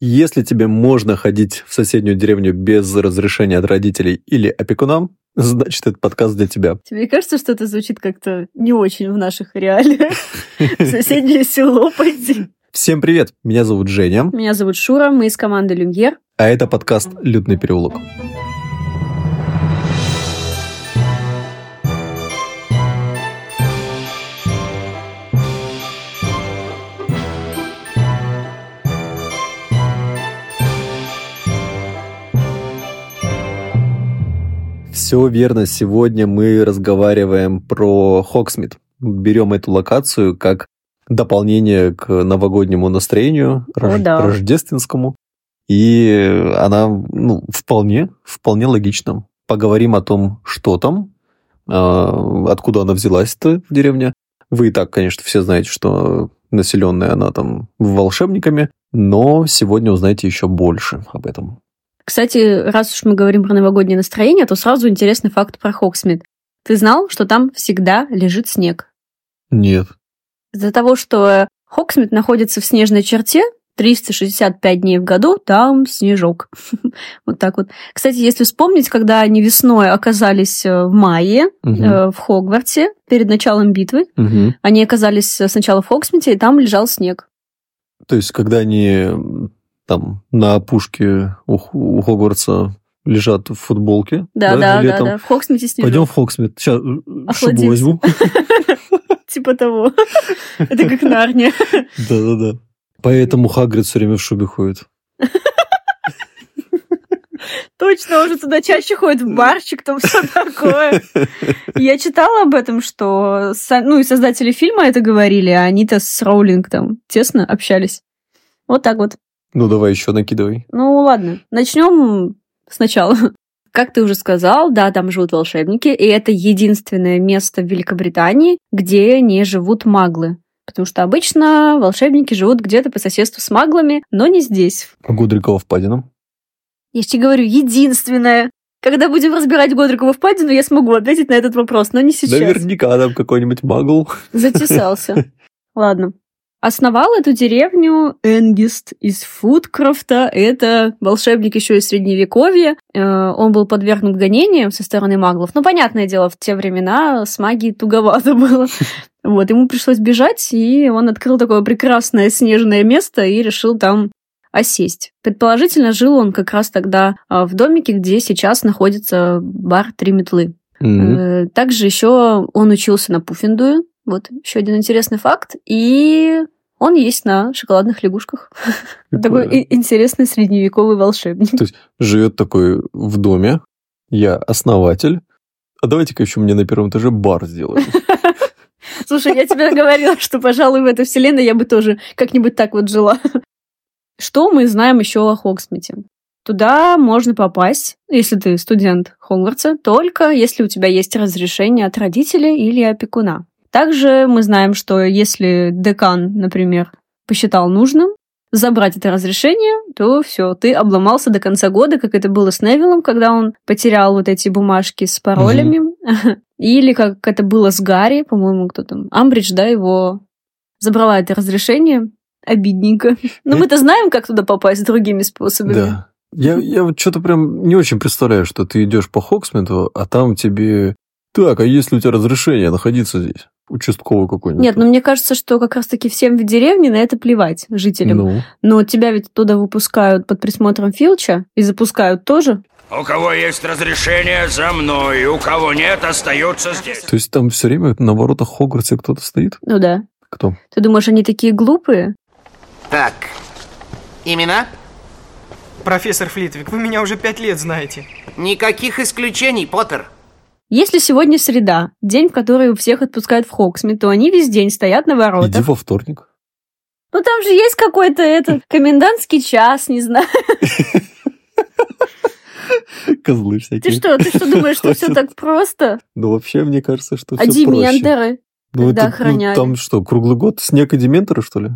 Если тебе можно ходить в соседнюю деревню без разрешения от родителей или опекуна, значит, этот подкаст для тебя. Тебе кажется, что это звучит как-то не очень в наших реалиях? В соседнее село пойти. Всем привет, меня зовут Женя. Меня зовут Шура, мы из команды Люмьер. А это подкаст «Лютный переулок». Все верно. Сегодня мы разговариваем про Хоксмит. Берем эту локацию как дополнение к новогоднему настроению, О, да. рождественскому. И она ну, вполне, вполне логична. Поговорим о том, что там, э, откуда она взялась-то, деревня. Вы и так, конечно, все знаете, что населенная она там волшебниками, но сегодня узнаете еще больше об этом. Кстати, раз уж мы говорим про новогоднее настроение, то сразу интересный факт про Хогсмид. Ты знал, что там всегда лежит снег? Нет. Из-за того, что Хогсмид находится в снежной черте, 365 дней в году там снежок. вот так вот. Кстати, если вспомнить, когда они весной оказались э, в мае Мгм. э, в Хогвартсе перед началом битвы, Мгм. они оказались сначала в Хогсмиде, и там лежал снег. То есть, когда они там на опушке у, у Хогвартса лежат в футболке, Да, да, да, летом, да. В Хоксмите снежок. пойдем в Хоксмит. Сейчас шубу Охладимся. возьму. Типа того. Это как Нарния. Да-да-да. Поэтому Хагрид все время в шубе ходит. Точно, уже туда чаще ходит в барчик, там все такое. Я читала об этом, что ну и создатели фильма это говорили, а они-то с Роулинг там тесно общались. Вот так вот. Ну, давай еще накидывай. Ну ладно, начнем сначала. Как ты уже сказал, да, там живут волшебники, и это единственное место в Великобритании, где не живут маглы. Потому что обычно волшебники живут где-то по соседству с маглами, но не здесь. А Гудрикова впадина? Я тебе говорю, единственное. Когда будем разбирать Годрикову впадину, я смогу ответить на этот вопрос, но не сейчас. Наверняка там какой-нибудь магл. Затесался. Ладно. Основал эту деревню Энгист из Фудкрафта. Это волшебник еще из Средневековья. Э, Он был подвергнут гонениям со стороны маглов. Ну, понятное дело, в те времена с магией туговато было. Вот, ему пришлось бежать, и он открыл такое прекрасное снежное место и решил там осесть. Предположительно, жил он как раз тогда а, в домике, где сейчас находится бар «Три метлы». Э, Также еще он учился на Пуффендуе. Вот еще один интересный факт. И он есть на шоколадных лягушках. Такой Прикольно. и- интересный средневековый волшебник. То есть живет такой в доме, я основатель, а давайте-ка еще мне на первом этаже бар сделаем. Слушай, я тебе говорила, что, пожалуй, в этой вселенной я бы тоже как-нибудь так вот жила. Что мы знаем еще о Хогсмите? Туда можно попасть, если ты студент Хогвартса, только если у тебя есть разрешение от родителей или опекуна. Также мы знаем, что если декан, например, посчитал нужным забрать это разрешение, то все, ты обломался до конца года, как это было с Невиллом, когда он потерял вот эти бумажки с паролями. Или как это было с Гарри, по-моему, кто там, Амбридж, да, его забрала это разрешение. Обидненько. Но мы-то знаем, как туда попасть другими способами. Да. Я, я вот что-то прям не очень представляю, что ты идешь по Хоксмиту, а там тебе... Так, а есть ли у тебя разрешение находиться здесь? Участковый какой-нибудь? Нет, ну мне кажется, что как раз-таки всем в деревне на это плевать, жителям. Ну, Но тебя ведь туда выпускают под присмотром Филча и запускают тоже. У кого есть разрешение, за мной. У кого нет, остается здесь. то есть там все время на воротах Хогвартса кто-то стоит? Ну да. Кто? Ты думаешь, они такие глупые? Так, имена? Профессор Флитвик, вы меня уже пять лет знаете. Никаких исключений, Поттер. Если сегодня среда, день, в который всех отпускают в Хоксмит, то они весь день стоят на Иди воротах. во вторник. Ну там же есть какой-то это комендантский час, не знаю. Козлы всякие. Ты что, ты что думаешь, что все так просто? Ну, вообще, мне кажется, что А все проще. дементоры? Ну, это, ну, там что, круглый год снег и дементоры, что ли?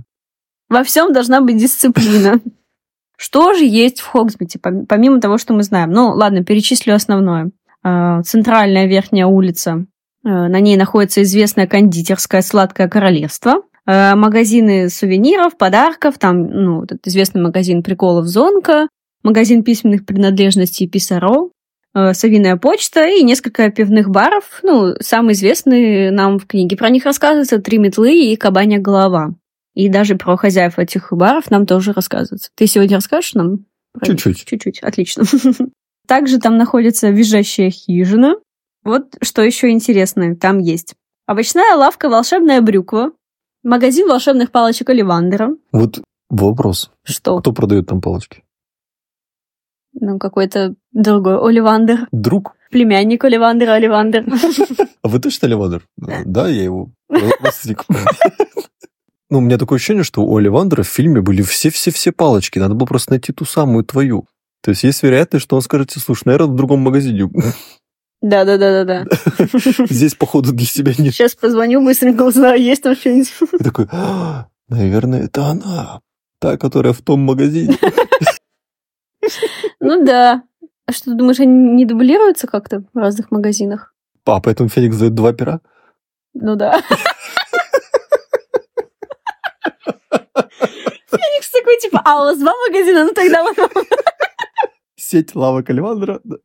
Во всем должна быть дисциплина. Что же есть в Хогсмите, пом- помимо того, что мы знаем? Ну, ладно, перечислю основное. А, Центральная верхняя улица. Э, На ней находится известное кондитерское сладкое королевство. Э, магазины сувениров, подарков, там, ну, этот известный магазин приколов «Зонка», магазин письменных принадлежностей «Писаро», «Совиная почта» и несколько пивных баров. Ну, самые известные нам в книге про них рассказывается «Три метлы» и «Кабанья голова». И даже про хозяев этих баров нам тоже рассказывается. Ты сегодня расскажешь нам? Чуть-чуть. Чуть-чуть, отлично. Также там находится визжащая хижина. Вот что еще интересное там есть. Овощная лавка «Волшебная брюква», магазин волшебных палочек Оливандера. Вот вопрос. Что? Кто продает там палочки? Ну, какой-то другой Оливандер. Друг? Племянник Оливандера Оливандер. А вы точно Оливандер? Да, я его родственник. Ну, у меня такое ощущение, что у Оливандера в фильме были все-все-все палочки. Надо было просто найти ту самую твою. То есть есть вероятность, что он скажет, слушай, наверное, в другом магазине. Да-да-да-да-да. Здесь, походу, для себя нет. Сейчас позвоню, быстренько узнаю, есть там что-нибудь. И такой, «А, наверное, это она. Та, которая в том магазине. Ну да. А что, ты думаешь, они не дублируются как-то в разных магазинах? А, поэтому Феникс дает два пера? Ну да. Феникс такой, типа, а у вас два магазина? Ну тогда вот Сеть лавок Оливандера. Ну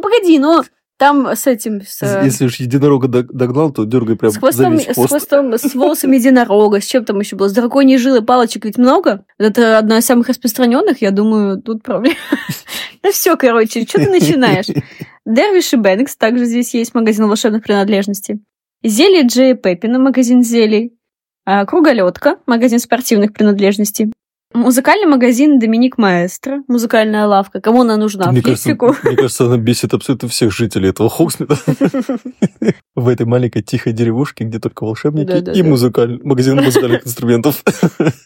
погоди, ну там с этим, с, Если уж единорога дог- догнал, то дергай прям с хвостом, за весь с хвост. хвостом, с волосами единорога, с чем там еще было? С драконьей жилы палочек ведь много. Это одна из самых распространенных, я думаю, тут проблема. Ну все, короче, что ты начинаешь? Дервиш и Бэнкс, также здесь есть магазин волшебных принадлежностей. Зелье Джея Пеппина, магазин зелий. А, Круголетка, магазин спортивных принадлежностей. Музыкальный магазин Доминик Маэстро, музыкальная лавка. Кому она нужна? Мне кажется, мне кажется, она бесит абсолютно всех жителей этого Хоксмита. В этой маленькой тихой деревушке, где только волшебники и магазин музыкальных инструментов.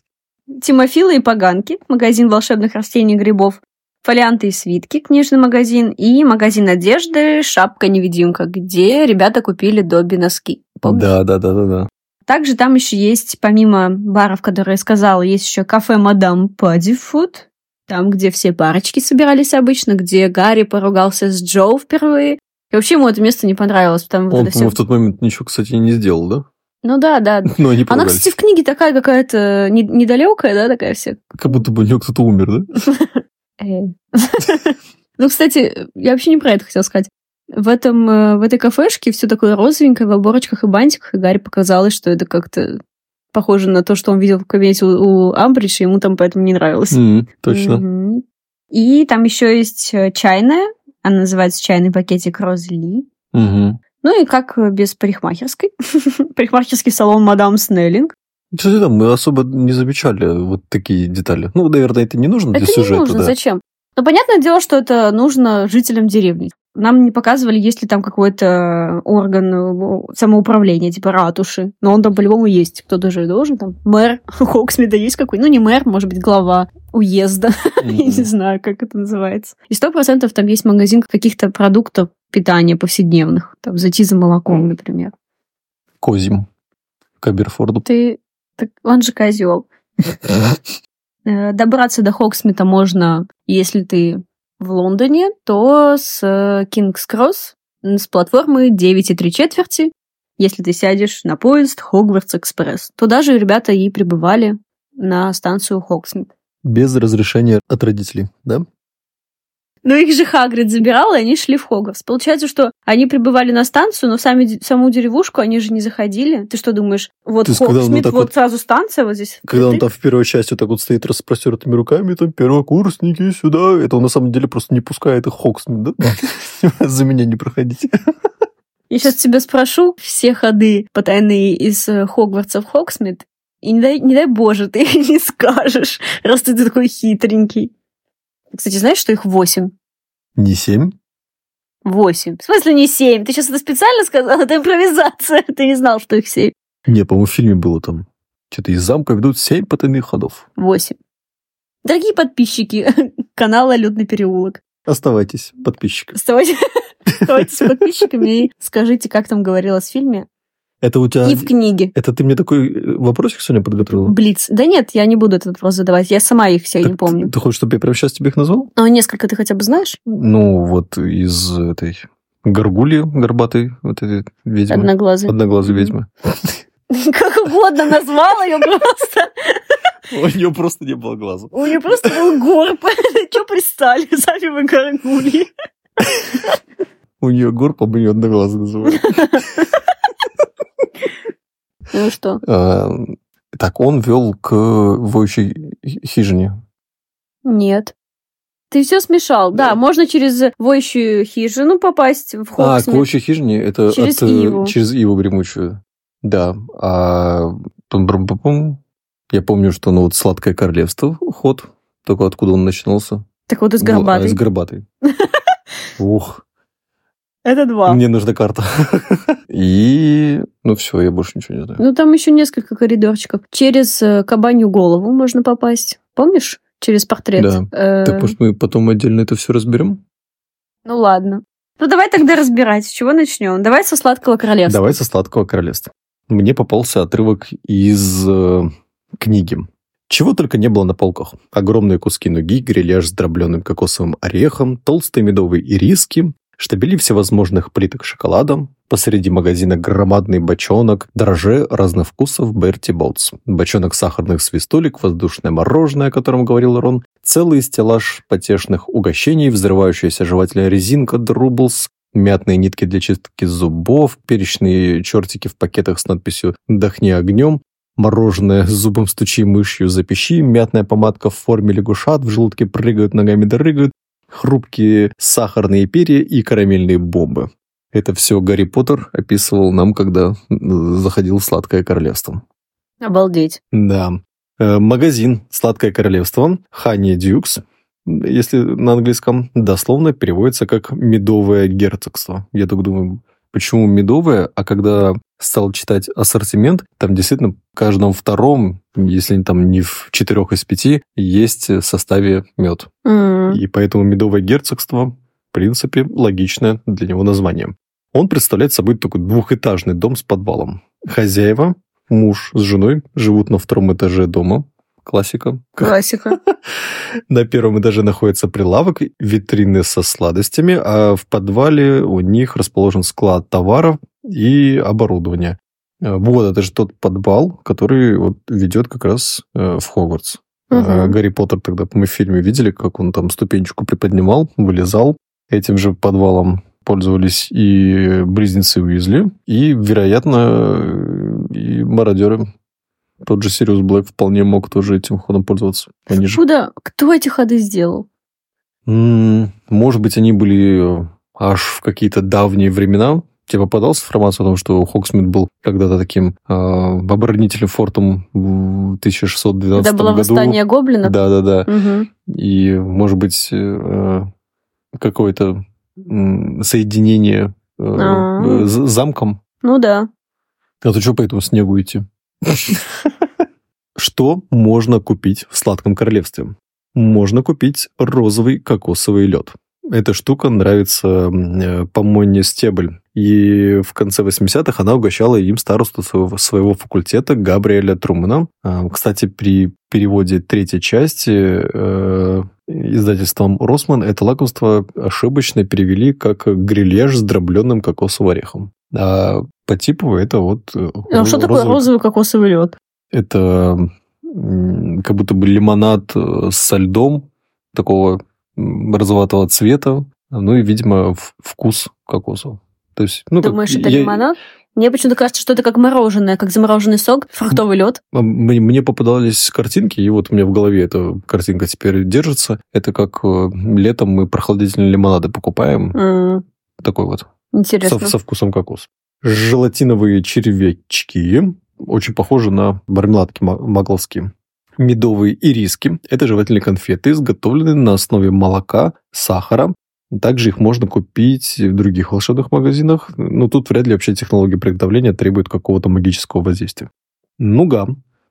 Тимофила и Поганки, магазин волшебных растений и грибов, фолианты и свитки, книжный магазин, и магазин одежды «Шапка-невидимка», где ребята купили Добби носки. Да, да, да, да, да. Также там еще есть, помимо баров, которые я сказала, есть еще кафе «Мадам Паддифуд», там, где все парочки собирались обычно, где Гарри поругался с Джо впервые. И вообще ему это место не понравилось, потому что Он, по-моему, в тот момент ничего, кстати, не сделал, да? Ну да, да. Но они Она, кстати, в книге такая какая-то не- недалекая, да, такая вся Как будто бы у него кто-то умер, да? Э. Ну, кстати, я вообще не про это хотела сказать. В, этом, э, в этой кафешке все такое розовенькое, в оборочках и бантиках, и Гарри показалось, что это как-то похоже на то, что он видел в кабинете у, у Амбридж, и ему там поэтому не нравилось. М, Точно. Мгм. И там еще есть э, чайная, она называется чайный пакетик Розли. Мгм. Ну и как без парикмахерской. Парикмахерский салон Мадам Снеллинг. Кстати, да, мы особо не замечали вот такие детали. Ну, наверное, это не нужно для Это не сюжета, нужно, да. зачем? Ну, понятное дело, что это нужно жителям деревни. Нам не показывали, есть ли там какой-то орган э, самоуправления, типа ратуши. Но он там по-любому есть. Кто-то же должен там. Мэр Хоксмида есть какой? Ну, не мэр, может быть, глава уезда. Я не знаю, как это называется. И сто процентов там есть магазин каких-то продуктов питания повседневных. Там зайти за молоком, например. Козим. К Аберфорту. Ты... так Он же козел. Э, Добраться до Хогсмида можно, если ты в Лондоне, то с Кингс Кросс, с платформы 9 и 3 четверти, если ты сядешь на поезд Хогвартс Экспресс. Туда же ребята и прибывали на станцию Хогсмид. Без разрешения от родителей, да? Но их же Хагрид забирал, и они шли в Хогвартс. Получается, что они прибывали на станцию, но в сами, саму деревушку они же не заходили. Ты что думаешь, вот он Хогсмит, вот так вот вот- сразу станция, вот здесь. Когда он там в первой части вот так вот стоит с распростертыми руками, там, первокурсники сюда, это он на самом деле просто не пускает их в Хогсмид, да? За меня не проходите. Я сейчас тебя спрошу все ходы потайные из э, Хогвартса в Хогсмид, и не дай, не дай боже, ты не скажешь, раз ты такой хитренький. Кстати, знаешь, что их восемь? Не семь? Восемь. В смысле не семь? Ты сейчас это специально сказал? Это импровизация. Ты не знал, что их семь. Не, по-моему, в фильме было там. Что-то из замка ведут семь потайных ходов. Восемь. Дорогие подписчики канала «Людный переулок», Оставайтесь, подписчик. оставайтесь, оставайтесь подписчиками и скажите, как там говорилось в фильме Это у тебя... и в книге. Это ты мне такой э, вопросик сегодня подготовила? Блиц. Да нет, я не буду этот вопрос задавать. Я сама их все не помню. Ты, ты хочешь, чтобы я прямо сейчас тебе их назвал? Но несколько ты хотя бы знаешь? Ну, вот из этой горгульи горбатой, вот этой ведьмы. Одноглазый. Одноглазой Мгм. ведьмы. Как угодно назвал ее просто. У нее просто не было глаза. У нее просто был горб. Че пристали? Сами вы горгули. У нее горб, а мы ее одноглазый называем. Ну что? А, Так, он вел к воющей хижине. Нет. Ты все смешал. Да, можно через воющую хижину попасть в А, к Хоксмит. воющей хижине это Через от, э, Иву. через Иву гремучую. Да. А я помню, что ну вот сладкое королевство ход. Только откуда он начинался? Так вот из Ну, а, горбатой. из горбатой. Ух, Это два. мне нужна карта. И, ну все, я больше ничего не знаю. Ну, там еще несколько коридорчиков. Через э, кабанью голову можно попасть. Помнишь? Через портрет. Да. Э, Так, может, мы потом отдельно это все разберем? Ну, ладно. Ну, давай тогда разбирать. С чего начнем? Давай со сладкого королевства. Давай со сладкого королевства. Мне попался отрывок из э, книги. Чего только не было на полках. Огромные куски нуги, грильяж с дробленым кокосовым орехом, толстые медовые ириски, штабели всевозможных плиток шоколада, посреди магазина громадный бочонок, дрожжи разных вкусов Берти Болтс, бочонок сахарных свистулек, воздушное мороженое, о котором говорил Рон, целый стеллаж потешных угощений, взрывающаяся жевательная резинка Друблс, мятные нитки для чистки зубов, перечные чертики в пакетах с надписью «Дохни огнем», мороженое с зубом стучи мышью запищи, мятная помадка в форме лягушат, в желудке прыгают, ногами дрыгают, хрупкие сахарные перья и карамельные бомбы. Это все Гарри Поттер описывал нам, когда э, заходил в Сладкое Королевство. Обалдеть. Да. Э, Магазин «Сладкое королевство» Honey Dukes, если на английском, дословно переводится как «медовое герцогство». Я так думаю, почему медовое? А когда стал читать ассортимент, там действительно в каждом втором, если там не в четырех из пяти, есть в составе мед. М, И поэтому медовое герцогство, в принципе, логичное для него название. Он представляет собой такой двухэтажный дом с подвалом. Хозяева, муж с женой, живут на втором этаже дома. Классика. Классика. На первом этаже находится прилавок, витрины со сладостями, а в подвале у них расположен склад товаров и оборудования. Э, Вот, это же тот подвал, который вот ведет как раз э, в Хогвартс. А Гарри Поттер тогда мы в фильме видели, как он там ступенечку приподнимал, вылезал. Этим же подвалом пользовались и близнецы Уизли, и, вероятно, и мародеры. Тот же Сириус Блэк вполне мог тоже этим ходом пользоваться. Они же... Куда? Кто эти ходы сделал? Может быть, они были э, аж в какие-то давние времена. Тебе попадалась информация о том, что Хогсмид был когда-то таким э, оборонительным фортом в 1612 Когда было году. восстание гоблинов? Да-да-да. Мгм. И, может быть, э, какое-то м, соединение э, А. э, с замком. Ну да. А то что по этому снегу идти? Что можно купить в Сладком Королевстве? Можно купить розовый кокосовый лед. Эта штука нравится э, помойне стебль. И в конце 80-х она угощала им старосту своего, своего факультета Габриэля Трумана. А, Кстати, при переводе третьей части э, издательством Росман это лакомство ошибочно перевели как грильяж с дробленным кокосовым орехом. А по типу это вот... э, А что такое розовый- кокосовый лед? Это как будто бы лимонад э, со льдом такого розоватого цвета, ну и, видимо, вкус кокоса. То есть, ну, как- Думаешь, это я- лимонад? Мне почему-то кажется, что это как мороженое, как замороженный сок, фруктовый лед. а, Мне, мне попадались картинки, и вот у меня в голове эта картинка теперь держится. Это как э, летом мы прохладительные лимонады покупаем. М, Такой вот. Интересно. Со, со вкусом кокос. Желатиновые червячки. Очень похожи на мармеладки ма- магловские. Медовые ириски. Это жевательные конфеты, изготовленные на основе молока, сахара. Также их можно купить в других волшебных магазинах. Но тут вряд ли вообще технология приготовления требует какого-то магического воздействия. Нуга.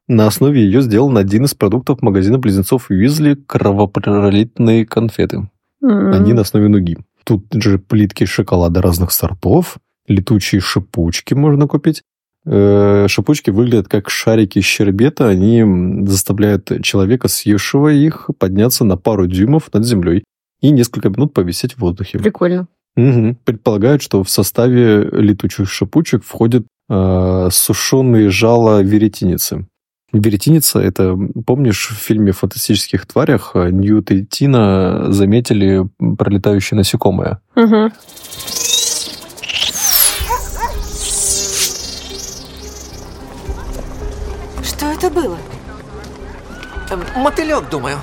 На основе ее сделан один из продуктов магазина близнецов Уизли кровопролитные конфеты. М. Они на основе нуги. Тут же плитки шоколада разных сортов, летучие шипучки можно купить. Э, Шипучки выглядят как шарики щербета, они заставляют человека, съевшего их, подняться на пару дюймов над землей и несколько минут повисеть в воздухе. Прикольно. Мгм. Предполагают, что в составе летучих шипучек входит э, сушеные жало веретеницы. Веретеница – это, помнишь, в фильме фантастических тварях Ньют и Тина заметили пролетающее насекомое? Угу. Что это было? Эм, мотылек, думаю.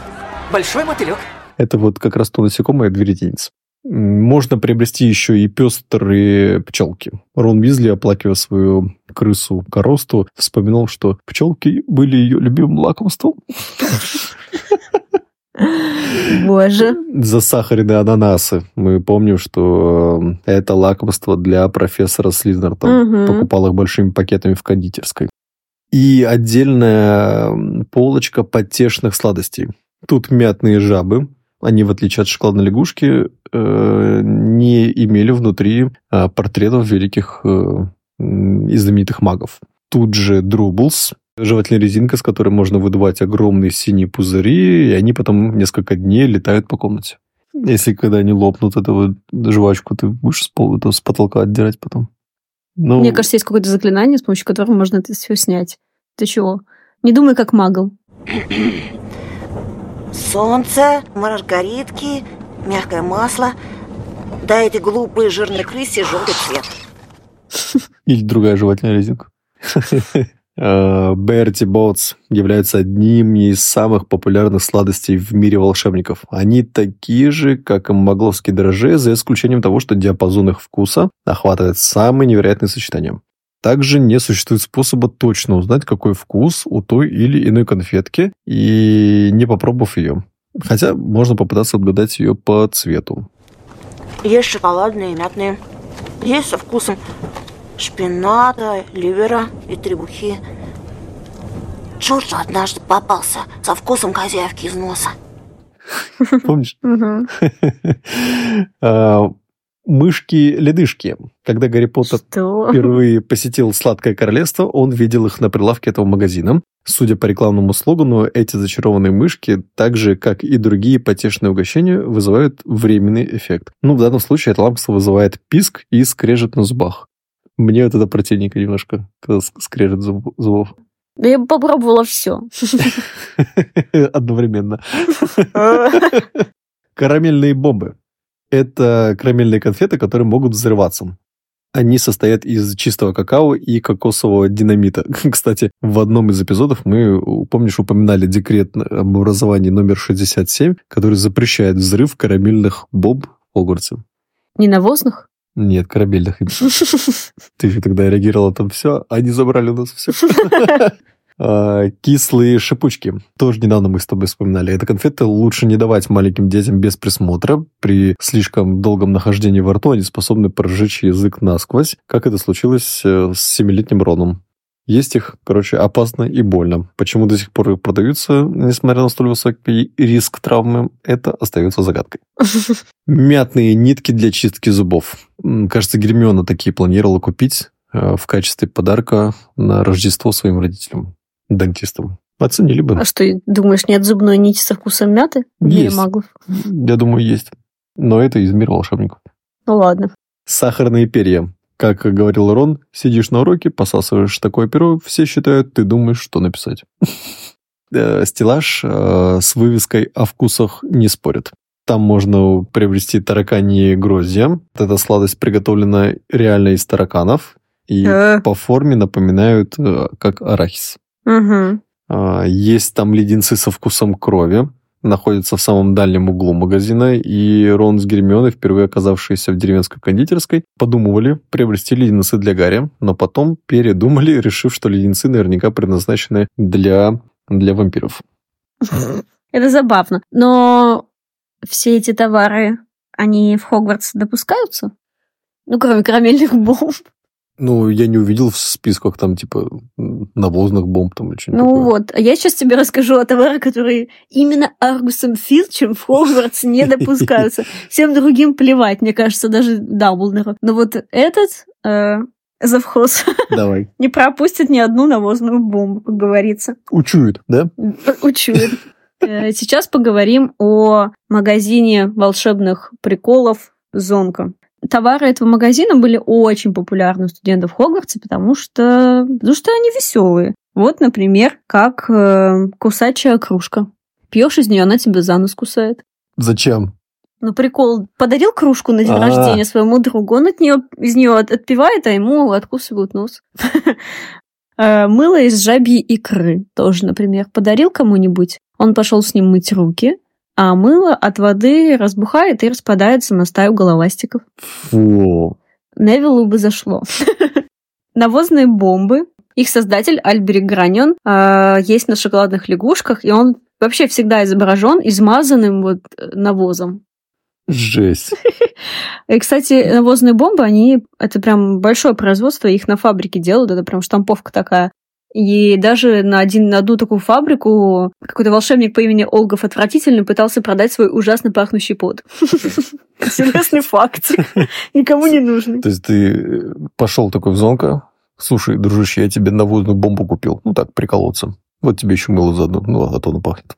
Большой мотылек. Это вот как раз то насекомое. М, Можно приобрести еще и пестрые пчелки. Рон Визли, оплакивая свою крысу коросту, вспоминал, что пчелки были ее любимым лакомством. Боже. Засахаренные ананасы. Мы помним, что э, это лакомство для профессора Слизнертона. Мгм. Покупал их большими пакетами в кондитерской. И отдельная полочка потешных сладостей. Тут мятные жабы. Они, в отличие от шоколадной лягушки, э, не имели внутри э, портретов великих э, и знаменитых магов. Тут же Друблс, жевательная резинка, с которой можно выдувать огромные синие пузыри, и они потом несколько дней летают по комнате. Если когда они лопнут эту жвачку, ты будешь с, пола, то с потолка отдирать потом. Ну, Мне кажется, есть какое-то заклинание, с помощью которого можно это все снять. Ты чего? Не думай, как магл. Солнце, маргаритки, мягкое масло. Дай эти глупые жирные крысе желтый цвет. Или другая жевательная резинка. Э, Берти Ботс являются одним из самых популярных сладостей в мире волшебников. Они такие же, как и магловские дрожжи, за исключением того, что диапазон их вкуса охватывает самые невероятные сочетания. Также не существует способа точно узнать, какой вкус у той или иной конфетки, и не попробовав ее. Хотя можно попытаться отгадать ее по цвету. Есть шоколадные и мятные. Есть со вкусом шпината, ливера и требухи. Джорджу однажды попался со вкусом козявки из носа. Помнишь? А, Мышки-ледышки. Когда Гарри Поттер Что? впервые посетил Сладкое Королевство, он видел их на прилавке этого магазина. Судя по рекламному слогану, эти зачарованные мышки, так же, как и другие потешные угощения, вызывают временный эффект. Ну, в данном случае это лампство вызывает писк и скрежет на зубах. Мне вот это противненько немножко, когда скрежет зуб- зубов. Я попробовала все. Одновременно. Карамельные бомбы. Это карамельные конфеты, которые могут взрываться. Они состоят из чистого какао и кокосового динамита. Кстати, в одном из эпизодов мы, помнишь, упоминали декрет об образовании номер 67, который запрещает взрыв карамельных бомб в Хогвартсе. Не навозных? Нет, корабельных. Ты же тогда реагировала там все, они забрали у нас все. А, Кислые шипучки. Тоже недавно мы с тобой вспоминали. Это конфеты лучше не давать маленьким детям без присмотра. При слишком долгом нахождении во рту они способны прожечь язык насквозь, как это случилось э, с семилетним Роном. Есть их, короче, опасно и больно. Почему до сих пор их продаются, несмотря на столь высокий риск травмы, это остается загадкой. Мятные нитки для чистки зубов. Кажется, Гермиона такие планировала купить э, в качестве подарка на Рождество своим родителям, дантистам. Оценили бы. А что, думаешь, нет зубной нити со вкусом мяты? Есть. маглов? Я думаю, есть. Но это из мира волшебников. Ну ладно. Сахарные перья. Как говорил Рон, сидишь на уроке, посасываешь такое перо, все считают, ты думаешь, что написать. Э, Стеллаж э, с вывеской о вкусах не спорят. Там можно приобрести тараканьи гроздья. Эта сладость приготовлена реально из тараканов и Э. по форме напоминают как арахис. А, Есть там леденцы со вкусом крови, находятся в самом дальнем углу магазина, и Рон с Гермионой, впервые оказавшиеся в деревенской кондитерской, подумывали приобрести леденцы для Гарри, но потом передумали, решив, что леденцы наверняка предназначены для, для вампиров. Это забавно. Но все эти товары, они в Хогвартс допускаются? Ну, кроме карамельных бомб. Ну, я не увидел в списках там, типа, навозных бомб там или что-нибудь Ну такое. вот, а я сейчас тебе расскажу о товарах, которые именно Аргусом Филчем в Хогвартс не допускаются. Всем другим плевать, мне кажется, даже Дамблдору. Но вот этот э, завхоз Давай. не пропустит ни одну навозную бомбу, как говорится. Учует, да? Учует. Э, Сейчас поговорим о магазине волшебных приколов «Зонка». Товары этого магазина были очень популярны у студентов Хогвартса, потому что, потому что они веселые. Вот, например, как э, кусачая кружка. Пьешь из нее, она тебя за нос кусает. Зачем? Ну, прикол. Подарил кружку на день А. рождения своему другу, он от нее, из нее от- отпивает, а ему откусывают нос. Э, Мыло из жабьей икры тоже, например. Подарил кому-нибудь, он пошел с ним мыть руки, а мыло от воды разбухает и распадается на стаю головастиков. Фу. Невиллу бы зашло. Навозные бомбы. Их создатель Альберик Граньон э, есть на шоколадных лягушках, и он вообще всегда изображен измазанным вот э, навозом. Жесть. И, кстати, навозные бомбы, они это прям большое производство, их на фабрике делают, это прям штамповка такая. И даже на, один, на одну такую фабрику какой-то волшебник по имени Олгов Отвратительный пытался продать свой ужасно пахнущий пот. Интересный факт. Никому не нужный. То есть ты пошел такой в зонка, слушай, дружище, я тебе навозную бомбу купил. Ну так, приколоться. Вот тебе еще мыло заодно, ну а то оно пахнет.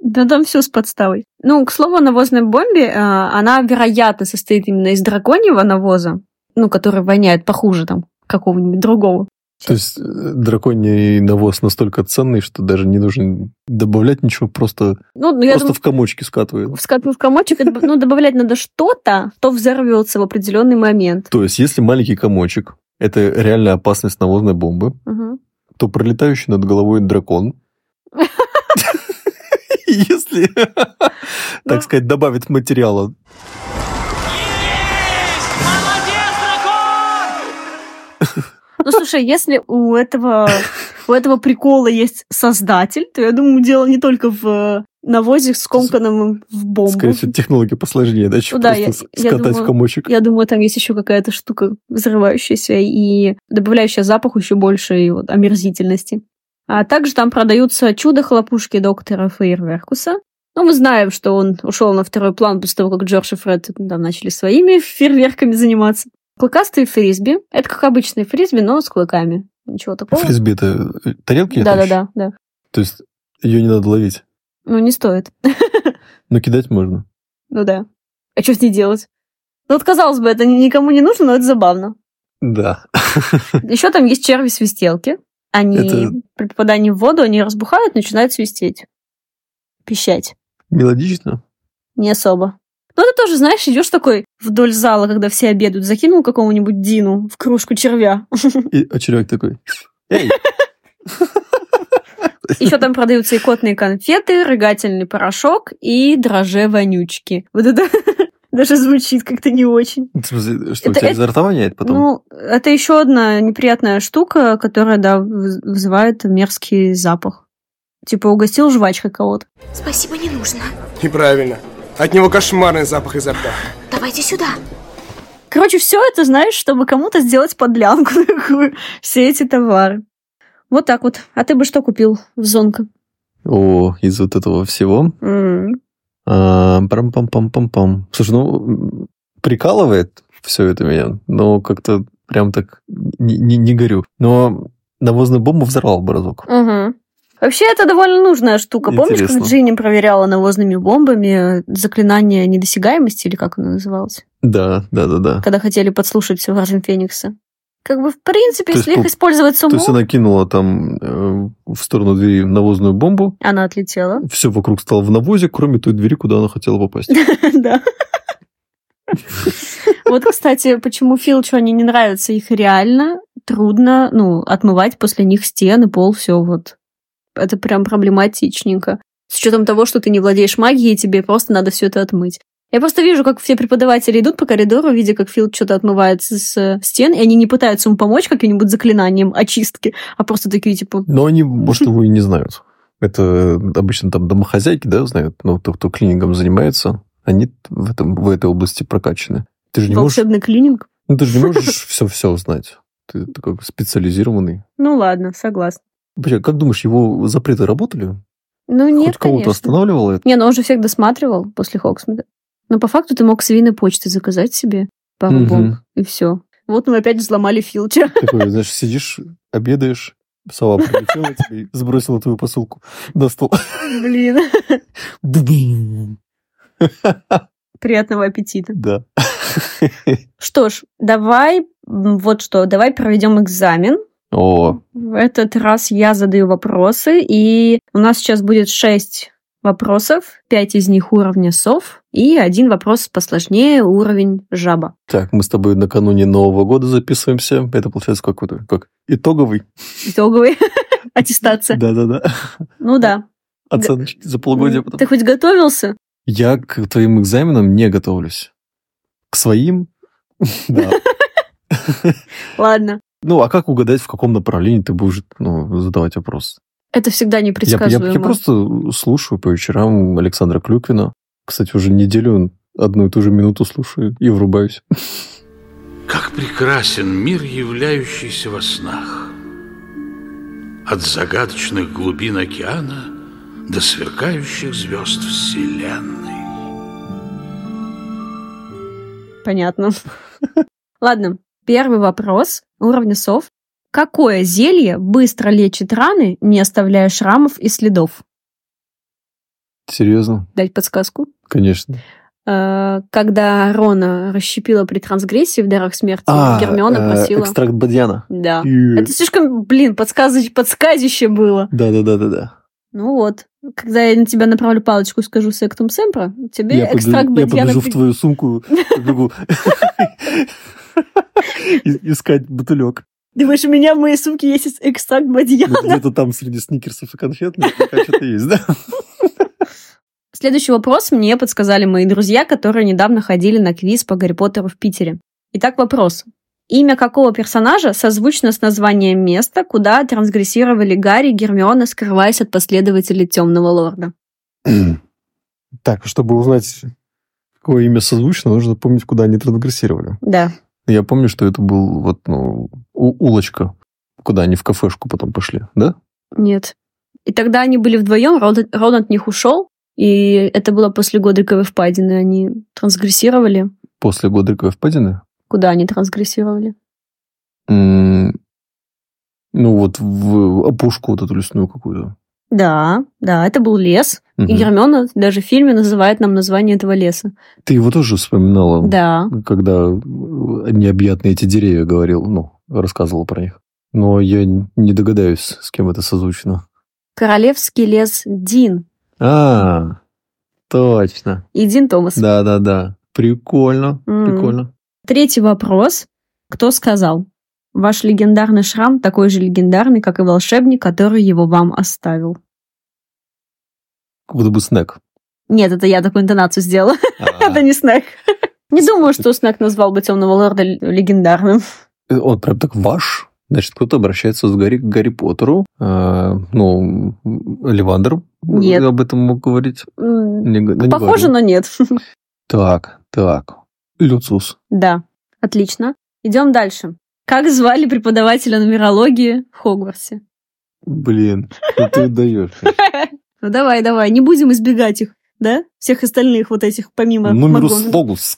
Да там все с подставой. Ну, к слову, о навозной бомбе, э, она, вероятно, состоит именно из драконьего навоза, ну, который воняет похуже там какого-нибудь другого. То есть э, драконий навоз настолько ценный, что даже не нужно добавлять ничего, просто, Ну, ну, просто думаю, в комочки скатывает. в скат- в комочек, ну, добавлять надо что-то, то взорвется в определенный момент. То есть, если маленький комочек – это реальная опасность навозной бомбы, то пролетающий над головой дракон, если, так сказать, добавить материала, Ну, слушай, если у этого, у этого прикола есть создатель, то я думаю, дело не только в э, навозе, скомканном в бомбу. скорее всего, технология посложнее, да, чем Ну да, просто я- я скатать думаю, в комочек. Я думаю, там есть еще какая-то штука взрывающаяся и добавляющая запах еще большей вот, омерзительности. А также там продаются чудо-хлопушки доктора Фейерверкуса. Ну, мы знаем, что он ушел на второй план после того, как Джордж и Фред там начали своими фейерверками заниматься. Клыкастые фрисби. Это как обычные фрисби, но с клыками. Ничего такого. Фрисби – это э, тарелки? Да-да-да. да. То есть, ее не надо ловить, Ну, не стоит. но кидать можно. Ну да. А что с ней делать? Ну, вот, казалось бы, это никому не нужно, но это забавно. Да. Еще там есть черви-свистелки. Они Это- при попадании в воду, они разбухают, начинают свистеть. Пищать. Мелодично. Не особо. Ну, это тоже, знаешь, идешь такой вдоль зала, когда все обедают, закинул какому-нибудь Дину в кружку червя. И а червяк такой, эй, Еще там продаются икотные конфеты, рыгательный порошок и дроже вонючки. Вот это даже звучит как-то не очень. в смысле, что, у Это- тебя это- изо рта воняет потом? Ну, это еще одна неприятная штука, которая, да, выз- вызывает мерзкий запах. Типа угостил жвачкой кого-то. Спасибо, не нужно. Неправильно. От него кошмарный запах изо рта. Давайте сюда. Короче, все это, знаешь, чтобы кому-то сделать подлянку такую. Все эти товары. Вот так вот. А ты бы что купил в Зонка? О, из вот этого всего. А, Парам-пам-пам-пам-пам. Слушай, ну, прикалывает все это меня, но как-то прям так не, не, не горю. Но навозную бомбу взорвал бы разок. Мгм. Вообще, это довольно нужная штука. Помнишь, как Интересно. Джинни проверяла навозными бомбами заклинание недосягаемости, или как оно называлось? Да, да, да, да. Когда хотели подслушать все Орден Феникса. Как бы, в принципе, То есть если их пол- использовать с То есть умом, она кинула там э, в сторону двери навозную бомбу, она отлетела. все вокруг стало в навозе, кроме той двери, куда она хотела попасть. Да. Вот, кстати, почему Филчу они не нравятся. Их реально трудно, ну, отмывать после них стены, пол, все вот. Это прям проблематичненько. С учетом того, что ты не владеешь магией, тебе просто надо все это отмыть. Я просто вижу, как все преподаватели идут по коридору, видя, как Филд что-то отмывает с стен, и они не пытаются ему помочь каким-нибудь заклинанием очистки, а просто такие, типа, Но они, может, его и не знают. Это обычно там домохозяйки, да, знают, но кто, кто клинингом занимается, они в, этом, в этой области прокачаны. Ты же не можешь, волшебный клининг. ну, ты же не можешь все-все знать. Ты такой специализированный. Ну ладно, согласна. Вообще, как думаешь, его запреты работали? Ну нет, Хоть кого-то останавливало это? Не, ну он же всех досматривал после Хоксмида. Но по факту ты мог с винной почты заказать себе пару Мгм. бомб, и все. Вот мы опять взломали Филча. Такой, знаешь, сидишь, обедаешь, сова прилетела тебе и сбросила твою посылку на стол. Блин. Приятного аппетита. Да. Что ж, давай, вот что, давай проведем экзамен. О, В этот раз я задаю вопросы, и у нас сейчас будет шесть вопросов, пять из них уровня сов, и один вопрос посложнее, уровень жаба. так, мы с тобой накануне Нового года записываемся. Это получается какой-то, как итоговый. Итоговый аттестация. Да-да-да. Ну да. Оценочки за полугодие потом. Ты хоть готовился? Я к твоим экзаменам не готовлюсь. К своим? Да. Ладно. Ну, а как угадать, в каком направлении ты будешь ну, задавать вопрос? Это всегда Я, я- непредсказуемо. я просто слушаю по вечерам Александра Клюквина. Кстати, уже неделю одну и ту же минуту слушаю и врубаюсь. Как прекрасен мир, являющийся во снах. От загадочных глубин океана до сверкающих звезд Вселенной. Понятно. Ладно, первый вопрос уровня сов. Какое зелье быстро лечит раны, не оставляя шрамов и следов? Серьезно? Дать подсказку. Конечно. Э, Когда Рона расщепила при трансгрессии в дарах смерти, Гермиона э, просила... Экстракт Бадьяна. Да. И- Это слишком, блин, подсказыч- подсказище было. Да-да-да-да-да. Ну вот. Когда я на тебя направлю палочку и скажу сектум семпра, тебе Я, экстракт я бадьяна... побежу в при- твою сумку, побегу искать бутылек. Думаешь, у меня в моей сумке есть экстракт бадьяна? Где-то там среди сникерсов и конфет наверняка что-то есть, да? Следующий вопрос мне подсказали мои друзья, которые недавно ходили на квиз по Гарри Поттеру в Питере. Итак, вопрос. Имя какого персонажа созвучно с названием места, куда трансгрессировали Гарри и Гермиона, скрываясь от последователей Темного Лорда? Так, чтобы узнать, какое имя созвучно, нужно помнить, куда они трансгрессировали. Да. Я помню, что это был вот, ну, улочка, куда они в кафешку потом пошли, да? Нет. И тогда они были вдвоем, Рон, Рон от них ушел, и это было после Годриковой впадины. Они трансгрессировали. После Годриковой впадины. Куда они трансгрессировали? М, Ну, вот в опушку вот эту лесную какую-то. Да, да, это был лес. И Мгм. Гермиона даже в фильме называет нам название этого леса. Ты его тоже вспоминала, Да. когда необъятные эти деревья говорил, ну, рассказывал про них. Но я не догадаюсь, с кем это созвучно. Королевский лес Дин. А, точно. И Дин Томас. Да-да-да. Прикольно, М. прикольно. Третий вопрос. Кто сказал? Ваш легендарный шрам такой же легендарный, как и волшебник, который его вам оставил. Как будто бы снэк. Нет, это я такую интонацию сделала. А, Это не Снэк. Не думаю, что Снэк назвал бы Темного Лорда легендарным. Он прям так ваш. Значит, кто-то обращается с Гарри, к Гарри Поттеру. А, ну, Ливандер Нет. об этом мог говорить. Не ну, не Похоже, говорил. но нет. Так, так. Люциус. Да, отлично. Идем дальше. Как звали преподавателя нумерологии в Хогвартсе? Блин, ну ты даешь. Ну давай, давай, не будем избегать их, да? Всех остальных вот этих, помимо Нумерус фогус.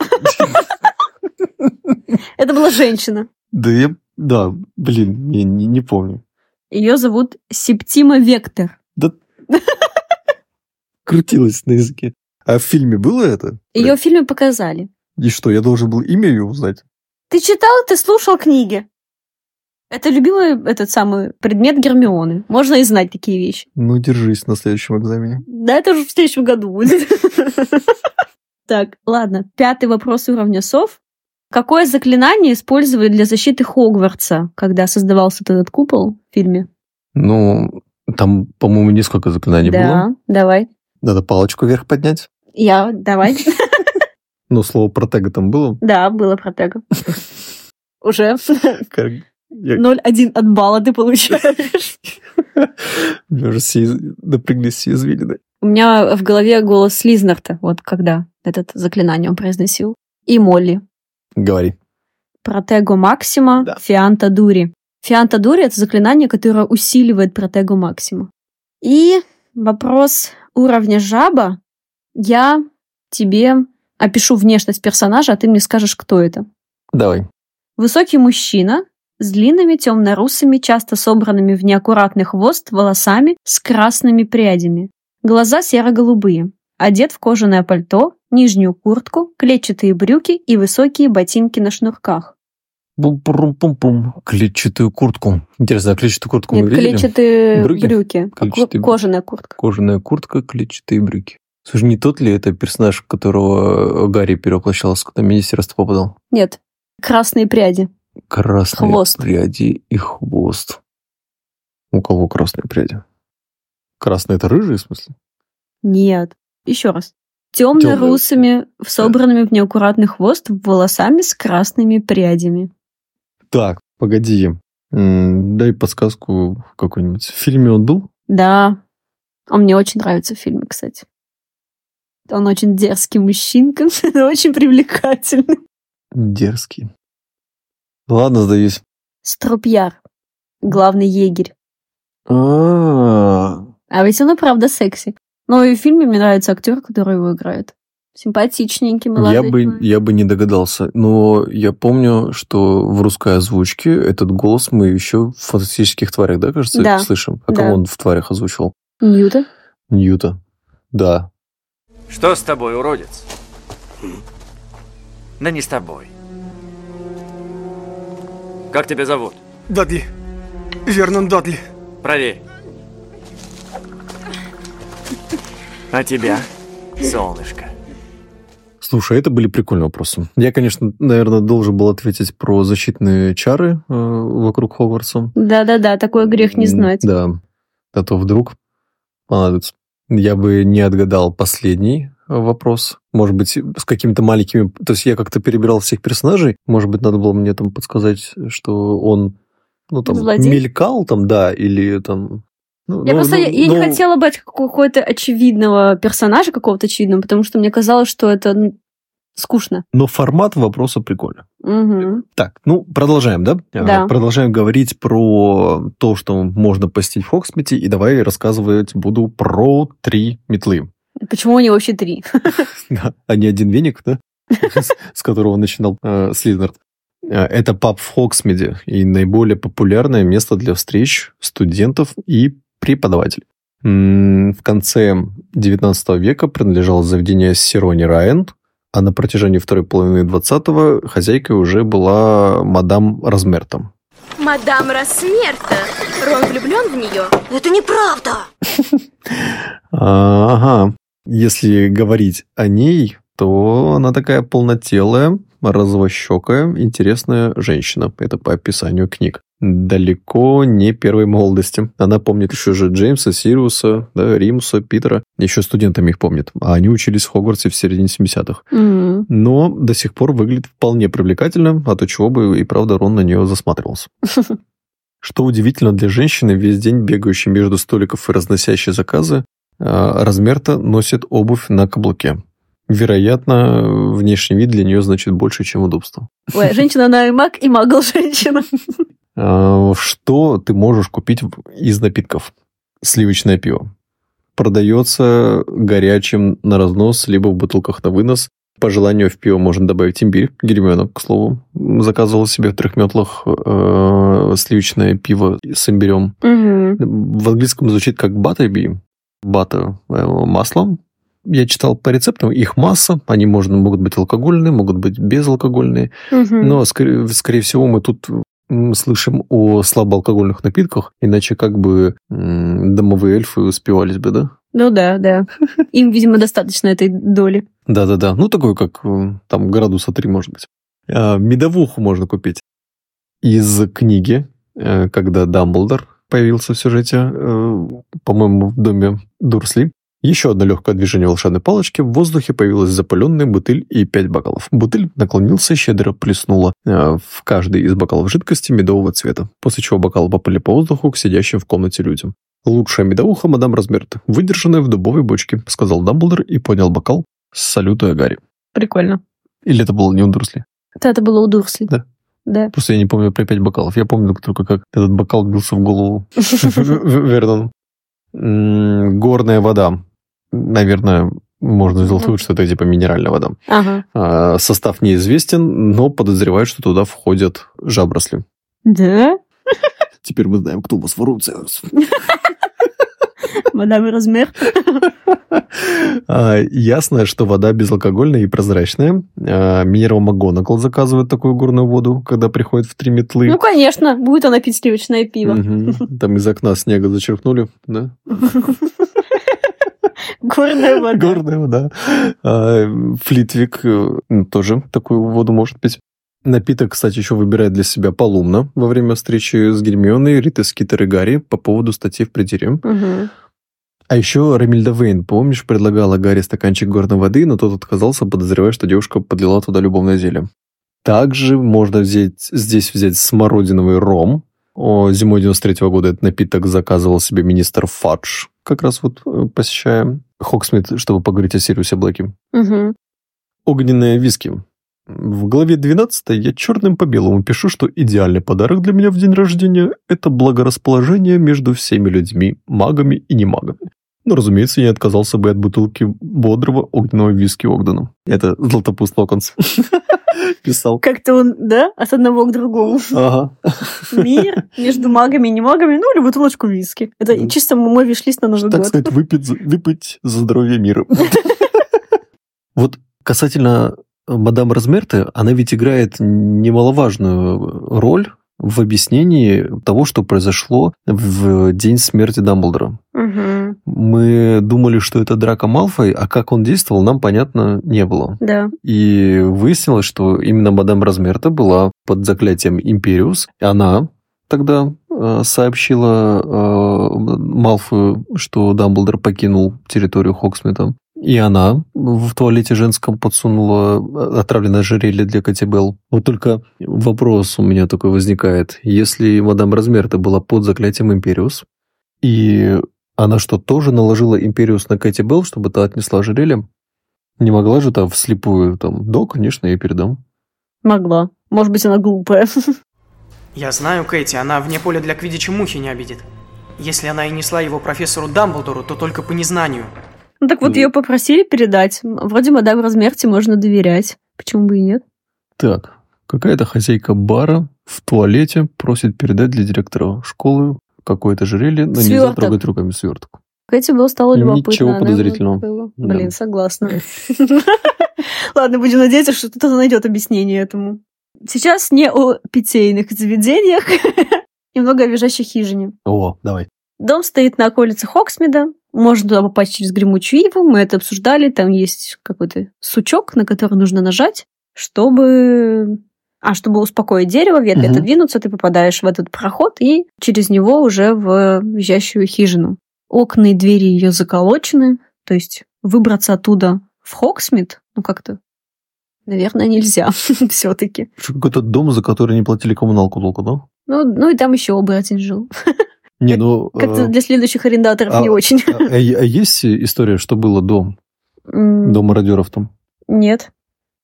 Это была женщина. Да я, да, блин, не, не, не помню. Ее зовут Септима Вектор. Крутилось на языке. А в фильме было это? Ее в фильме показали. И что, я должен был имя ее узнать? Ты читал, ты слушал книги? Это любимый этот самый предмет Гермионы. Можно и знать такие вещи. Ну, держись на следующем экзамене. Да, это уже в следующем году будет. Так, ладно. Пятый вопрос уровня сов. Какое заклинание использовали для защиты Хогвартса, когда создавался этот купол в фильме? Ну, там, по-моему, несколько заклинаний было. Да, давай. Надо палочку вверх поднять. Я, давай. Ну, слово протега там было. Да, было протега. Уже Как- я- 0,1 от балла ты получаешь. У меня уже напряглись все извилины. У меня в голове голос Слизнарта, вот когда этот заклинание он произносил. И Молли. Говори. Протего Максима, Да. Фианта Дури. Фианта Дури — это заклинание, которое усиливает Протего Максима. И вопрос уровня жаба. Я тебе опишу внешность персонажа, а ты мне скажешь, кто это. Давай. Высокий мужчина с длинными темно-русыми, часто собранными в неаккуратный хвост волосами с красными прядями. Глаза серо-голубые. Одет в кожаное пальто, нижнюю куртку, клетчатые брюки и высокие ботинки на шнурках. Бум-пум-пум-пум. Клетчатую куртку. Интересно, а клетчатую куртку Нет, мы видели? клетчатые Брюки? брюки. Клетчатые брюки. Кожаная куртка. Кожаная куртка, клетчатые брюки. Слушай, не тот ли это персонаж, которого Гарри перевоплощался, когда в министерство попадал? Нет, красные пряди. Красные Хвост. пряди и хвост. У кого красные пряди? Красные это рыжие, в смысле? Нет. Еще раз. Темно-русыми, собранными в неаккуратный хвост, волосами с красными прядями. Так, погоди. Дай подсказку какой-нибудь. В фильме он был? Да. Он мне очень нравится в фильме, кстати. Он очень дерзкий мужчинка, очень привлекательный. Дерзкий. Ладно, сдаюсь. Струпьяр. Главный егерь. А, А ведь он и правда секси. Но и в фильме мне нравится актер, который его играет. Симпатичненький, молодой. Я бы, человек. я бы не догадался, но я помню, что в русской озвучке этот голос мы еще в фантастических тварях, да, кажется, Да. слышим? А Да. кого он в тварях озвучил? Ньюта. Ньюта. Да. Что с тобой, уродец? Да не с тобой. Как тебя зовут? Дадли. Вернон Дадли. Проверь. А тебя, солнышко? Слушай, это были прикольные вопросы. Я, конечно, наверное, должен был ответить про защитные чары э, вокруг Хогвартса. Да-да-да, такой грех не знать. Да. А то вдруг понадобится. Я бы не отгадал последний э, вопрос. Может быть, с какими-то маленькими... То есть я как-то перебирал всех персонажей. Может быть, надо было мне там подсказать, что он ну, там, Злодей? мелькал там, да, или там... ну, Я ну, просто ну, я, я ну, не хотела брать какого-то очевидного персонажа, какого-то очевидного, потому что мне казалось, что это ну, скучно. Но формат вопроса прикольный. Мгм. Так, ну, продолжаем, да? А, Да. Продолжаем говорить про то, что можно посетить в Хоксмите, и давай рассказывать буду про три метлы. Почему они вообще три? А не один веник, да? С- которого начинал э, Слизнард. Э, Это паб в Хоксмиде и наиболее популярное место для встреч студентов и преподавателей. В конце 19 века принадлежало заведение Сирони Райан, а на протяжении второй половины 20-го хозяйкой уже была мадам Размертом. Мадам Рассмерта. Рон влюблен в нее. Это неправда. Ага. Если говорить о ней, то она такая полнотелая, розовощекая, интересная женщина. Это по описанию книг. Далеко не первой молодости. Она помнит еще же Джеймса, Сириуса, да, Римуса, Питера. Еще студентами их помнит. А они учились в Хогвартсе в середине 70-х. М. Но до сих пор выглядит вполне привлекательно, а то чего бы и правда Рон на нее засматривался. Что удивительно для женщины, весь день бегающей между столиков и разносящей заказы, а, размер-то носит обувь на каблуке. Вероятно, внешний вид для нее значит больше, чем удобство. Ой, женщина, она и маг, и магл женщина. А, Что ты можешь купить из напитков? Сливочное пиво. Продается горячим на разнос, либо в бутылках на вынос. По желанию в пиво можно добавить имбирь. Гермиона, к слову, заказывала себе в трехметлах э, сливочное пиво с имбирем. Мгм. В английском звучит как баттерби. Бата э, маслом. Я читал по рецептам, их масса, они можно, могут быть алкогольные, могут быть безалкогольные. Мгм. Но, скорее, скорее всего, мы тут слышим о слабоалкогольных напитках, иначе как бы домовые эльфы успевались бы, да? Ну да, да. Им, видимо, достаточно этой доли. Да-да-да. Ну, такой, как э, там градуса 3, может быть. А, медовуху можно купить из книги, э, когда Дамблдор появился в сюжете, э, по-моему, в доме Дурсли. Еще одно легкое движение волшебной палочки. В воздухе появилась запаленная бутыль и пять бокалов. Бутыль наклонился, щедро плеснула э, в каждый из бокалов жидкости медового цвета, после чего бокалы попали по воздуху к сидящим в комнате людям. «Лучшая медовуха, мадам Размерт, выдержанная в дубовой бочке», сказал Дамблдор и поднял бокал, салютуя Гарри. Прикольно. Или это было не у Дурсли? Да, это было у Дурсли. Да. Да. Просто я не помню про пять бокалов. Я помню только, как этот бокал бился в голову Вернон. Горная вода. Наверное, можно сделать вывод, что это типа минеральная вода. Ага. А, Состав неизвестен, но подозревают, что туда входят жабросли. Да? Теперь мы знаем, кто у вас воруется. Мадам размер. А, Ясно, что вода безалкогольная и прозрачная. А, Минерал МакГонагал заказывает такую горную воду, когда приходит в три метлы. Ну, конечно, будет она пить сливочное пиво. Там из окна снега зачерпнули, да? Горная вода. Горная вода. А, Флитвик э, тоже такую воду может пить. Напиток, кстати, еще выбирает для себя Полумна во время встречи с Гермионой, Ритой Скитер и Гарри по поводу статьи в. Мгм. А еще Рамильда Вейн, помнишь, предлагала Гарри стаканчик горной воды, но тот отказался, подозревая, что девушка подлила туда любовное зелье. Также можно взять, здесь взять смородиновый ром. О, зимой 93 года этот напиток заказывал себе министр Фадж, как раз вот э, посещая Хоксмит, чтобы поговорить о Сириусе Блэке. Мгм. Огненные виски. В главе 12 я черным по белому пишу, что идеальный подарок для меня в день рождения – это благорасположение между всеми людьми, магами и немагами. Ну, разумеется, я не отказался бы от бутылки бодрого огненного виски Огдена. Это Златопуст Локонс писал. Как-то он, да, от одного к другому. Ага. Мир между магами и немагами, ну или бутылочку виски. Это чисто мой виш-лист на Новый Так год. сказать, выпить, выпить за здоровье мира. Вот касательно мадам Размерты, она ведь играет немаловажную роль в объяснении того, что произошло в день смерти Дамблдора. Мгм. Мы думали, что это Драко Малфой, а как он действовал, нам понятно не было. Да. И выяснилось, что именно мадам Размерта была под заклятием Империус, и она тогда э, сообщила э, Малфою, что Дамблдор покинул территорию Хоксмита. И она в туалете женском подсунула отравленное ожерелье для Кати Белл. Вот только вопрос у меня такой возникает. Если мадам Размерта была под заклятием Империус, и она что, тоже наложила Империус на Кэти Белл, чтобы та отнесла ожерелье? Не могла же та вслепую там, да, конечно, я передам. Могла. Может быть, она глупая. Я знаю Кэти, она вне поля для квидича мухи не обидит. Если она и несла его профессору Дамблдору, то только по незнанию. Ну так вот, Ну. ее попросили передать. Вроде мадам Размерти можно доверять. Почему бы и нет? Так, какая-то хозяйка бара в туалете просит передать для директора школы какое-то ожерелье, но нельзя Свёрток. трогать руками сверток. Кэти было стало любопытно. Ничего она его подозрительного. открыла. Да. Блин, согласна. Ладно, будем надеяться, что кто-то найдет объяснение этому. Сейчас не о питейных заведениях, немного о визжащей хижине. О, давай. Дом стоит на околице Хоксмида. Можно туда попасть через гремучую иву. Мы это обсуждали. Там есть какой-то сучок, на который нужно нажать, чтобы... А, чтобы успокоить дерево, ветви Мгм. отодвинуться, ты попадаешь в этот проход и через него уже в визжащую хижину. Окна и двери ее заколочены, то есть выбраться оттуда в Хоксмид, ну как-то, наверное, нельзя все-таки. Какой-то дом, за который не платили коммуналку толку, да? Ну, ну и там еще оборотень жил. Не, ну... Как-то э, для следующих арендаторов а- не очень. а, а есть история, что было до, до мародеров там? Нет.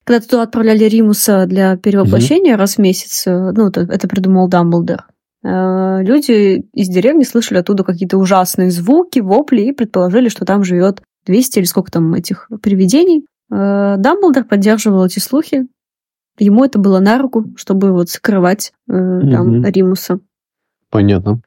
Когда туда отправляли Римуса для перевоплощения раз в месяц, э, ну, это, это придумал Дамблдор, э, люди из деревни слышали оттуда какие-то ужасные звуки, вопли и предположили, что там живет 200 или сколько там этих привидений. Дамблдор поддерживал эти слухи. Ему это было на руку, чтобы вот скрывать э, там Мгм. Римуса. Понятно.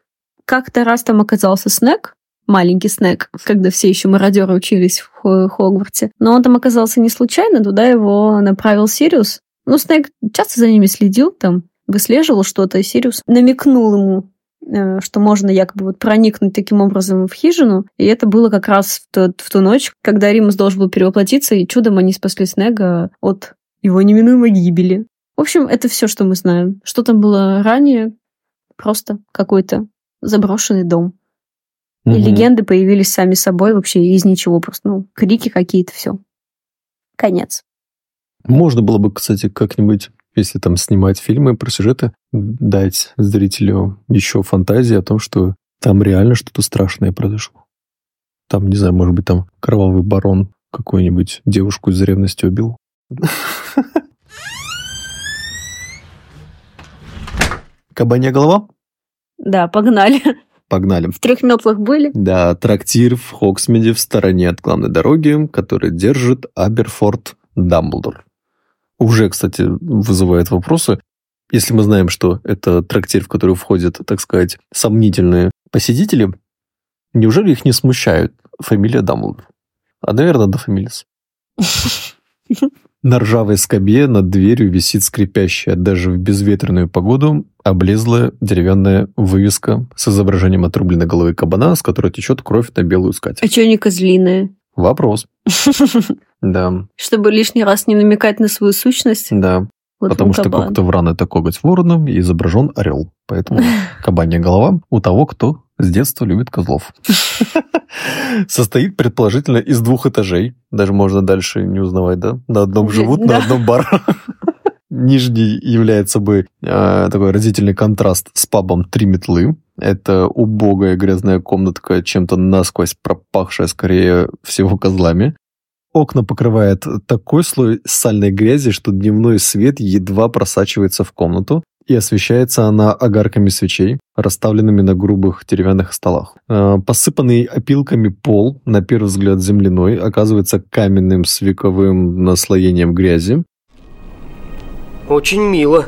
Как-то раз там оказался Снег, маленький Снег, когда все еще мародеры учились в Хо- Хогвартсе. Но он там оказался не случайно, туда его направил Сириус. Ну, Снег часто за ними следил, там, выслеживал что-то, и Сириус намекнул ему, э, что можно якобы вот проникнуть таким образом в хижину. И это было как раз в, тот- в ту ночь, когда Римус должен был перевоплотиться, и чудом они спасли Снега от его неминуемой гибели. В общем, это все, что мы знаем. Что там было ранее, просто какой-то заброшенный дом. И легенды появились сами собой вообще из ничего, просто, ну, крики какие-то, все. Конец. Можно было бы, кстати, как-нибудь, если там снимать фильмы про сюжеты, дать зрителю еще фантазии о том, что там реально что-то страшное произошло. Там, не знаю, может быть, там кровавый барон какую-нибудь девушку из ревности убил. Кабанья голова? Да, погнали. Погнали. В трех метлах были. Да, трактир в Хоксмиде в стороне от главной дороги, который держит Аберфорд Дамблдор. Уже, кстати, вызывает вопросы. Если мы знаем, что это трактир, в который входят, так сказать, сомнительные посетители, неужели их не смущает фамилия Дамблдор? А, наверное, до Фамилис. На ржавой скобе над дверью висит скрипящая даже в безветренную погоду облезлая деревянная вывеска с изображением отрубленной головы кабана, с которой течет кровь на белую скатерть. А что они козлиные? Вопрос. Да, Чтобы лишний раз не намекать на свою сущность. да. Вот Потому что кабан. когто вран это коготь ворона и изображен орел. Поэтому кабанья голова у того, кто с детства любит козлов. Состоит, предположительно, из двух этажей. Даже можно дальше не узнавать, да? На одном живут, на одном бар. Нижний является собой э, такой разительный контраст с пабом «Три метлы». Это убогая грязная комнатка, чем-то насквозь пропахшая, скорее всего, козлами. Окна покрывает такой слой сальной грязи, что дневной свет едва просачивается в комнату, и освещается она огарками свечей, расставленными на грубых деревянных столах. Э, Посыпанный опилками пол, на первый взгляд земляной, оказывается каменным с вековым наслоением грязи. Очень мило.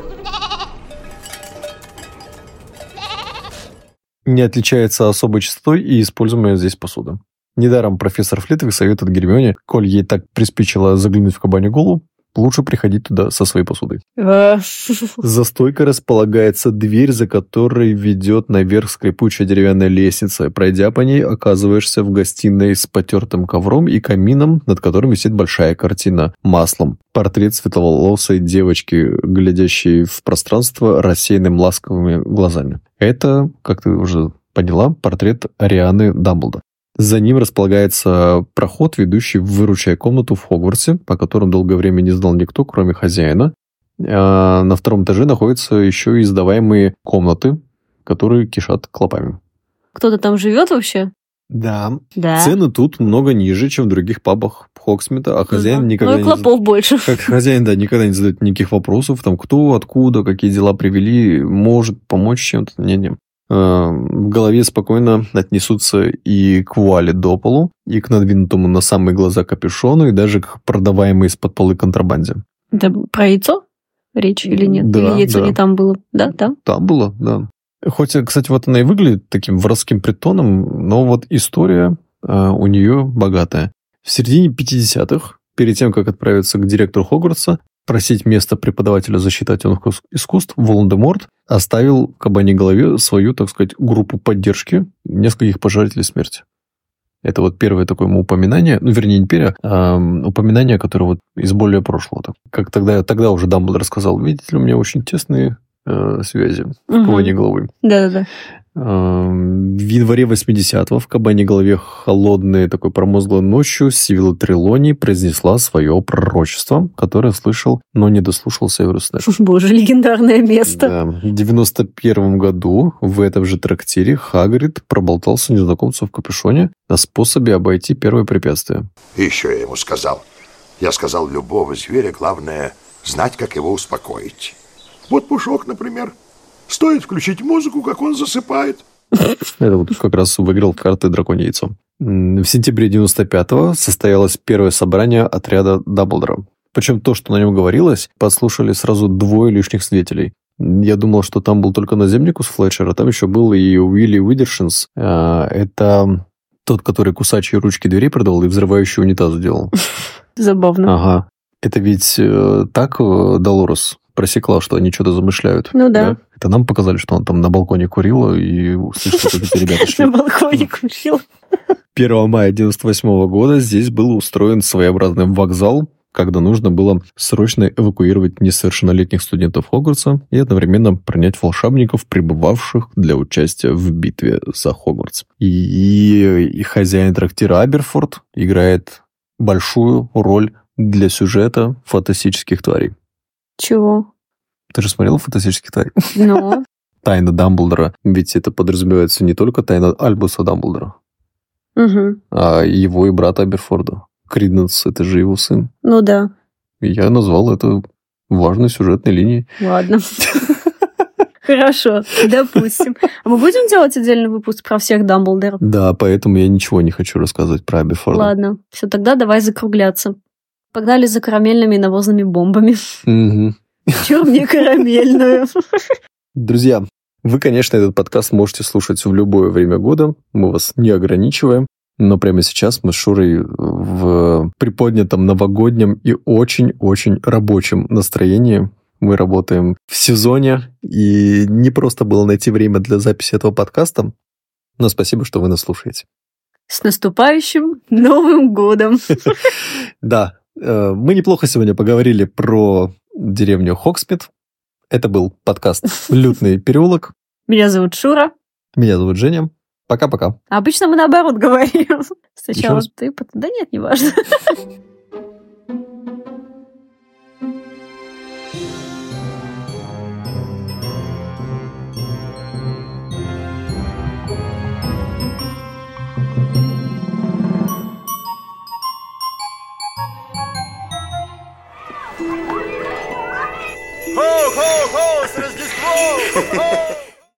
Не отличается особой чистотой и используемая здесь посуда. Недаром профессор Флитвик советует Гермионе, коль ей так приспичило заглянуть в кабаню голову, лучше приходить туда со своей посудой. Э, За стойкой располагается дверь, за которой ведет наверх скрипучая деревянная лестница. Пройдя по ней, оказываешься в гостиной с потертым ковром и камином, над которым висит большая картина маслом. Портрет светловолосой девочки, глядящей в пространство рассеянным ласковыми глазами. Это, как ты уже поняла, портрет Арианы Дамблдор. За ним располагается проход, ведущий в выручая комнату в Хогвартсе, по которому долгое время не знал никто, кроме хозяина. А на втором этаже находятся еще и сдаваемые комнаты, которые кишат клопами. Кто-то там живет вообще? Да. Да. Цены тут много ниже, чем в других пабах Хоксмита, а хозяин Мгм. никогда Ну и не... клопов больше. Как хозяин, да, никогда не задает никаких вопросов, там, кто, откуда, какие дела привели, может помочь чем-то, не-не. Э, В голове спокойно отнесутся и к вуале до полу, и к надвинутому на самые глаза капюшону, и даже к продаваемой из-под полы контрабанде. Это про яйцо речь или нет? Да, или яйцо да. не там было? Да, там? Там было, да. Хоть, кстати, вот она и выглядит таким воровским притоном, но вот история э, у нее богатая. В середине 50-х, перед тем, как отправиться к директору Хогвартса, просить место преподавателя искус- искусств, Волан-де-Морт оставил в кабане голове свою, так сказать, группу поддержки нескольких пожирателей смерти. Это вот первое такое ему упоминание, ну, вернее, не первое, а упоминание, которое вот из более прошлого. Так, Как тогда, тогда уже Дамблдор сказал, видите ли, у меня очень тесные э, связи в Мгм. кабане головы. Да-да-да. Эм, В январе 80-го в кабане голове холодной такой промозглой ночью Сивила Трелони произнесла свое пророчество, которое слышал, но не дослушал Северус Снэп. Боже, легендарное место. Да. В 91 году в этом же трактире Хагрид проболтался незнакомцу в капюшоне о способе обойти первое препятствие. И еще я ему сказал. Я сказал, любого зверя главное знать, как его успокоить. Вот Пушок, например. Стоит включить музыку, как он засыпает. Это вот как раз выиграл карты «Драконье яйцо». В сентябре 95-го состоялось первое собрание отряда Дамблдора. Причем то, что на нем говорилось, послушали сразу двое лишних свидетелей. Я думал, что там был только наземникус Флетчер, а там еще был и Уилли Уидершинс. А, Это тот, который кусачие ручки дверей продавал и взрывающий унитаз делал. Забавно. Ага. Это ведь э, так э, Долорес просекла, что они что-то замышляют. Ну да. Это нам показали, что он там на балконе курила и услышал, как эти ребята шли. На балконе курил. 1 мая 98 года здесь был устроен своеобразный вокзал, когда нужно было срочно эвакуировать несовершеннолетних студентов Хогвартса и одновременно принять волшебников, прибывавших для участия в битве за Хогвартс. И, и хозяин трактира Аберфорд играет большую роль для сюжета фантастических тварей. Чего? Ты же смотрел фантастических тварей? Ну, Тайна Дамблдора. Ведь это подразумевается не только тайна Альбуса Дамблдора, мгм. а его и брата Аберфорда. Криденс – это же его сын. ну да. И я назвал это важной сюжетной линией. Ладно. Хорошо, допустим. А мы будем делать отдельный выпуск про всех Дамблдоров? Да, поэтому я ничего не хочу рассказывать про Аберфорда. Ладно, все, тогда давай закругляться. Погнали за карамельными навозными бомбами. Мгм. Чего мне карамельную? Друзья, вы, конечно, этот подкаст можете слушать в любое время года. Мы вас не ограничиваем. Но прямо сейчас мы с Шурой в приподнятом новогоднем и очень-очень рабочем настроении. Мы работаем в сезоне, и не просто было найти время для записи этого подкаста, но спасибо, что вы нас слушаете. С наступающим Новым годом! Да, э, мы неплохо сегодня поговорили про деревню Хоксмит. Это был подкаст «Лютный переулок». Меня зовут Шура. Меня зовут Женя. Пока-пока. Обычно мы наоборот говорим. Сначала ты, потом... Да нет, не важно. ho, ho, so let's just roll. Ho.